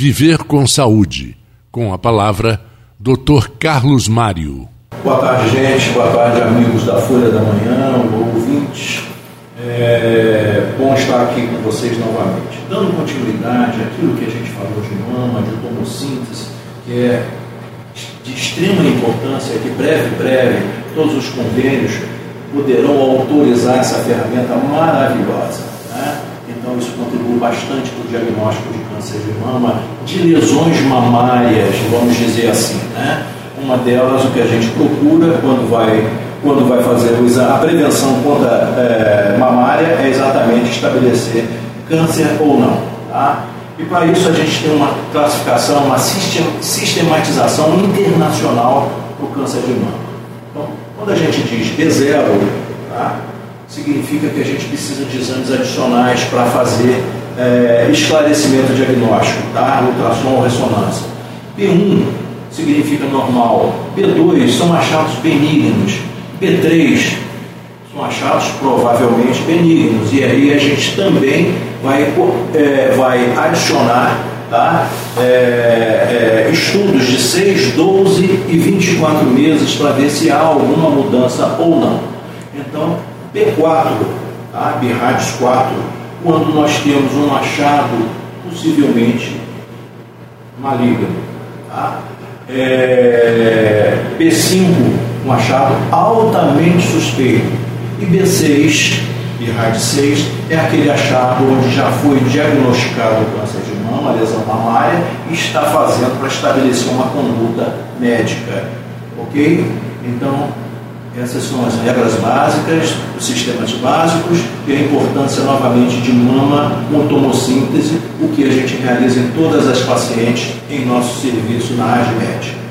Viver com Saúde. Com a palavra, Dr. Carlos Mário. Boa tarde, gente. Boa tarde, amigos da Folha da Manhã, ouvintes. É bom estar aqui com vocês novamente. Dando continuidade àquilo que a gente falou de mama, de tomossíntese, que é de extrema importância, que breve, breve, todos os convênios poderão autorizar essa ferramenta maravilhosa. Né? Então, isso contribui bastante para o diagnóstico de câncer de mama, de lesões mamárias, vamos dizer assim. Né? Uma delas, o que a gente procura quando vai, quando vai fazer a prevenção contra é, mamária é exatamente estabelecer câncer ou não. Tá? E para isso a gente tem uma classificação, uma sistematização internacional para o câncer de mama. Então, quando a gente diz B0, tá? significa que a gente precisa de exames adicionais para fazer é, esclarecimento diagnóstico, tá? ultrassom ressonância. B1 significa normal. B2 são achados benignos. B3 são achados provavelmente benignos. E aí a gente também vai, é, vai adicionar tá? É, é, estudos de 6, 12 e 24 meses para ver se há alguma mudança ou não. Então, B4, tá? BRADS 4, quando nós temos um achado possivelmente maligno. Tá? É, B5, um achado altamente suspeito. E B6, BRAD 6, é aquele achado onde já foi diagnosticado o câncer de mama, lesão mamária, e está fazendo para estabelecer uma conduta médica. Ok? Então, essas são as regras básicas, os sistemas básicos e a importância novamente de mama com tomossíntese, o que a gente realiza em todas as pacientes em nosso serviço na médica.